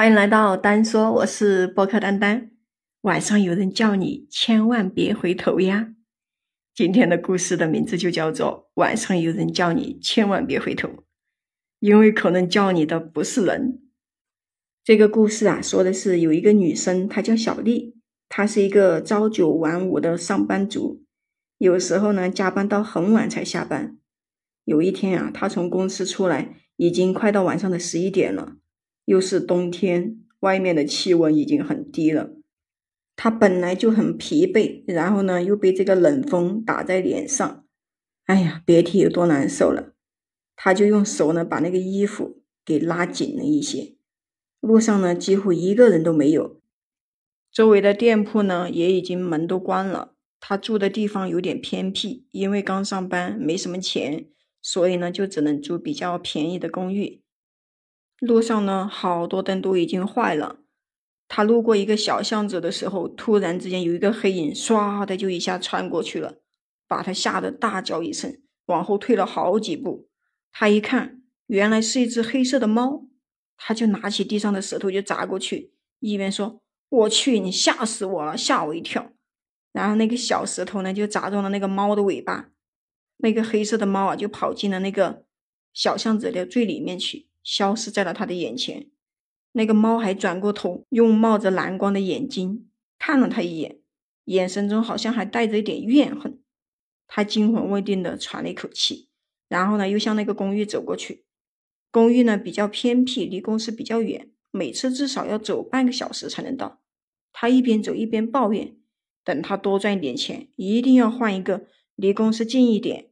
欢迎来到丹说，我是播客丹丹。晚上有人叫你，千万别回头呀！今天的故事的名字就叫做《晚上有人叫你，千万别回头》，因为可能叫你的不是人。这个故事啊，说的是有一个女生，她叫小丽，她是一个朝九晚五的上班族，有时候呢加班到很晚才下班。有一天啊，她从公司出来，已经快到晚上的十一点了。又是冬天，外面的气温已经很低了。他本来就很疲惫，然后呢又被这个冷风打在脸上，哎呀，别提有多难受了。他就用手呢把那个衣服给拉紧了一些。路上呢几乎一个人都没有，周围的店铺呢也已经门都关了。他住的地方有点偏僻，因为刚上班没什么钱，所以呢就只能住比较便宜的公寓。路上呢，好多灯都已经坏了。他路过一个小巷子的时候，突然之间有一个黑影唰的就一下穿过去了，把他吓得大叫一声，往后退了好几步。他一看，原来是一只黑色的猫，他就拿起地上的石头就砸过去，一边说：“我去，你吓死我了，吓我一跳。”然后那个小石头呢，就砸中了那个猫的尾巴，那个黑色的猫啊，就跑进了那个小巷子的最里面去。消失在了他的眼前，那个猫还转过头，用冒着蓝光的眼睛看了他一眼，眼神中好像还带着一点怨恨。他惊魂未定的喘了一口气，然后呢，又向那个公寓走过去。公寓呢比较偏僻，离公司比较远，每次至少要走半个小时才能到。他一边走一边抱怨，等他多赚一点钱，一定要换一个离公司近一点。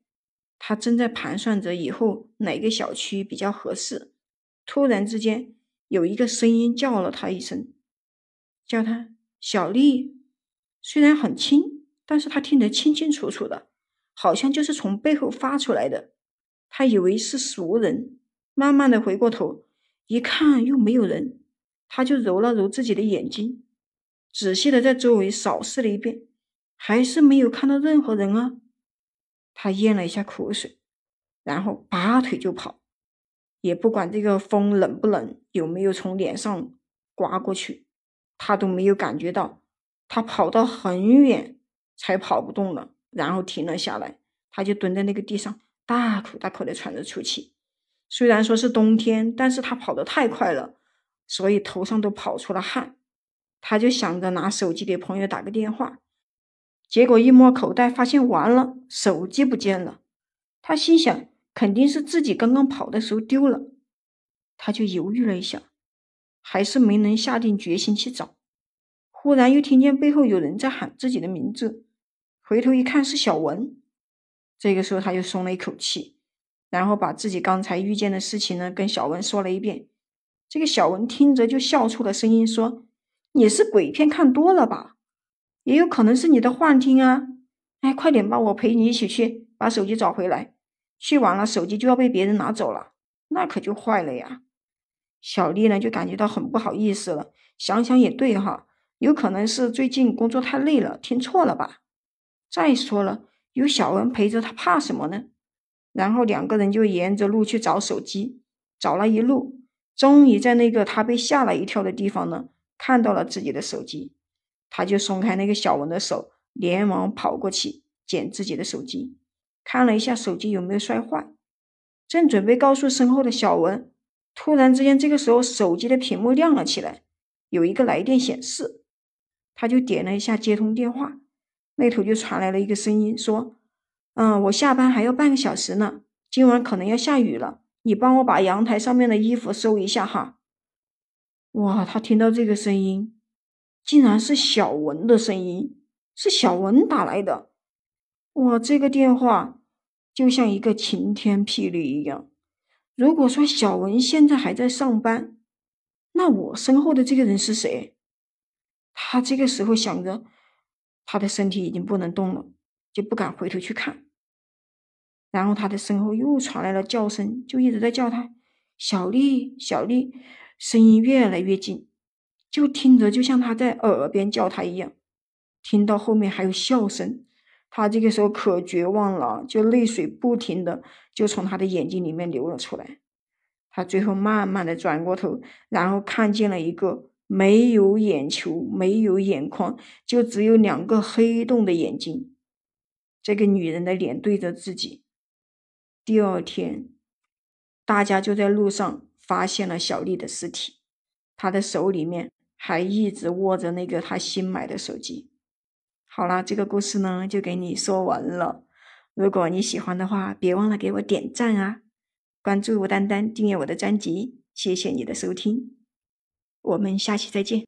他正在盘算着以后哪个小区比较合适。突然之间，有一个声音叫了他一声，叫他小丽。虽然很轻，但是他听得清清楚楚的，好像就是从背后发出来的。他以为是熟人，慢慢的回过头，一看又没有人，他就揉了揉自己的眼睛，仔细的在周围扫视了一遍，还是没有看到任何人啊。他咽了一下口水，然后拔腿就跑。也不管这个风冷不冷，有没有从脸上刮过去，他都没有感觉到。他跑到很远才跑不动了，然后停了下来。他就蹲在那个地上，大口大口的喘着粗气。虽然说是冬天，但是他跑得太快了，所以头上都跑出了汗。他就想着拿手机给朋友打个电话，结果一摸口袋，发现完了，手机不见了。他心想。肯定是自己刚刚跑的时候丢了，他就犹豫了一下，还是没能下定决心去找。忽然又听见背后有人在喊自己的名字，回头一看是小文。这个时候他就松了一口气，然后把自己刚才遇见的事情呢跟小文说了一遍。这个小文听着就笑出了声音，说：“你是鬼片看多了吧？也有可能是你的幻听啊！哎，快点吧，我陪你一起去把手机找回来。”去晚了，手机就要被别人拿走了，那可就坏了呀。小丽呢，就感觉到很不好意思了。想想也对哈，有可能是最近工作太累了，听错了吧。再说了，有小文陪着，他怕什么呢？然后两个人就沿着路去找手机，找了一路，终于在那个他被吓了一跳的地方呢，看到了自己的手机。他就松开那个小文的手，连忙跑过去捡自己的手机。看了一下手机有没有摔坏，正准备告诉身后的小文，突然之间，这个时候手机的屏幕亮了起来，有一个来电显示，他就点了一下接通电话，那头就传来了一个声音说：“嗯，我下班还要半个小时呢，今晚可能要下雨了，你帮我把阳台上面的衣服收一下哈。”哇，他听到这个声音，竟然是小文的声音，是小文打来的，哇，这个电话。就像一个晴天霹雳一样。如果说小文现在还在上班，那我身后的这个人是谁？他这个时候想着，他的身体已经不能动了，就不敢回头去看。然后他的身后又传来了叫声，就一直在叫他“小丽，小丽”，声音越来越近，就听着就像他在耳边叫他一样。听到后面还有笑声。他这个时候可绝望了，就泪水不停的就从他的眼睛里面流了出来。他最后慢慢的转过头，然后看见了一个没有眼球、没有眼眶，就只有两个黑洞的眼睛。这个女人的脸对着自己。第二天，大家就在路上发现了小丽的尸体，她的手里面还一直握着那个她新买的手机。好了，这个故事呢就给你说完了。如果你喜欢的话，别忘了给我点赞啊！关注吴丹丹，订阅我的专辑，谢谢你的收听，我们下期再见。